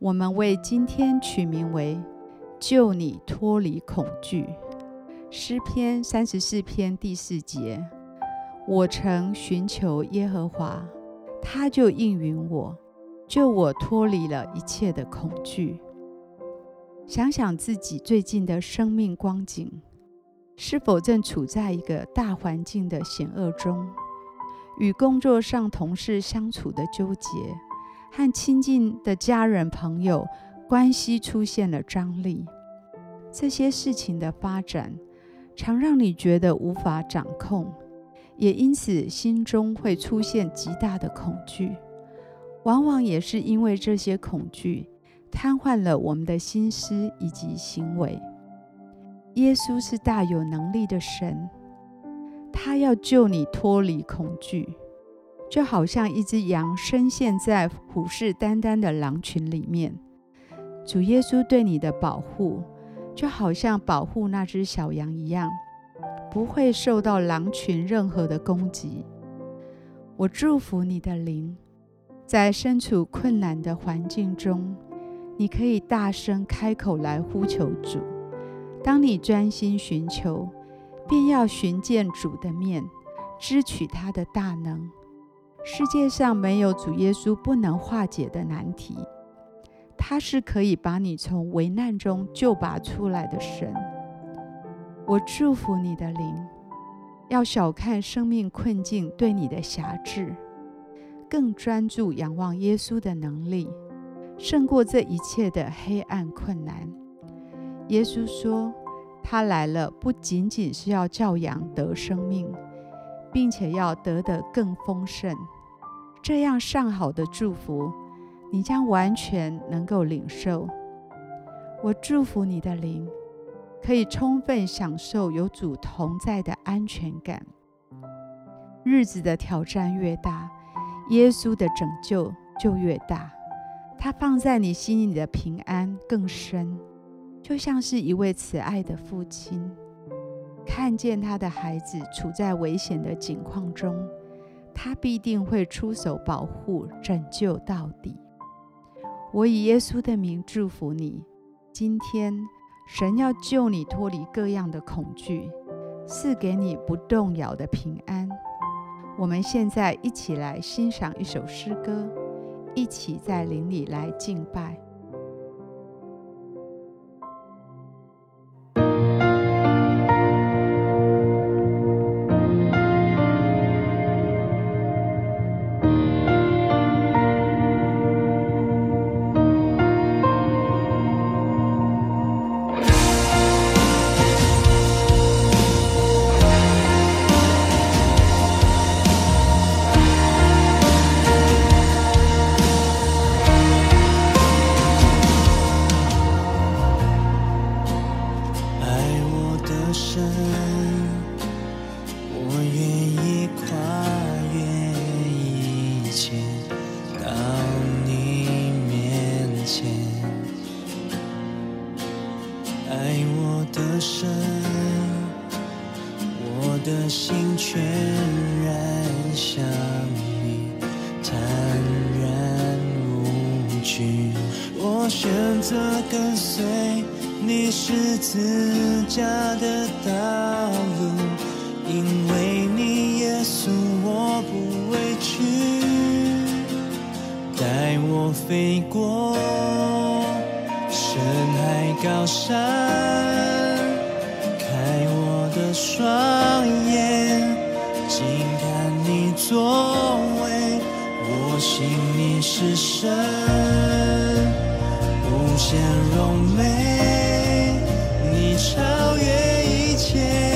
我们为今天取名为“救你脱离恐惧”。诗篇三十四篇第四节：“我曾寻求耶和华，他就应允我，救我脱离了一切的恐惧。”想想自己最近的生命光景，是否正处在一个大环境的险恶中，与工作上同事相处的纠结？和亲近的家人朋友关系出现了张力，这些事情的发展常让你觉得无法掌控，也因此心中会出现极大的恐惧。往往也是因为这些恐惧瘫痪了我们的心思以及行为。耶稣是大有能力的神，他要救你脱离恐惧。就好像一只羊深陷在虎视眈眈的狼群里面，主耶稣对你的保护，就好像保护那只小羊一样，不会受到狼群任何的攻击。我祝福你的灵，在身处困难的环境中，你可以大声开口来呼求主。当你专心寻求，便要寻见主的面，支取他的大能。世界上没有主耶稣不能化解的难题，他是可以把你从危难中救拔出来的神。我祝福你的灵，要小看生命困境对你的辖制，更专注仰望耶稣的能力，胜过这一切的黑暗困难。耶稣说，他来了不仅仅是要叫羊得生命。并且要得的更丰盛，这样上好的祝福，你将完全能够领受。我祝福你的灵，可以充分享受有主同在的安全感。日子的挑战越大，耶稣的拯救就越大。他放在你心里的平安更深，就像是一位慈爱的父亲。看见他的孩子处在危险的境况中，他必定会出手保护、拯救到底。我以耶稣的名祝福你，今天神要救你脱离各样的恐惧，赐给你不动摇的平安。我们现在一起来欣赏一首诗歌，一起在灵里来敬拜。然向你坦然无惧。我选择跟随你是自家的道路，因为你耶稣我不畏惧，带我飞过深海高山。开我的双眼静看你作为，我信你是神，无限荣美，你超越一切。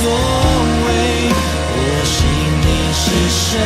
作为，我心里是神，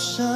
海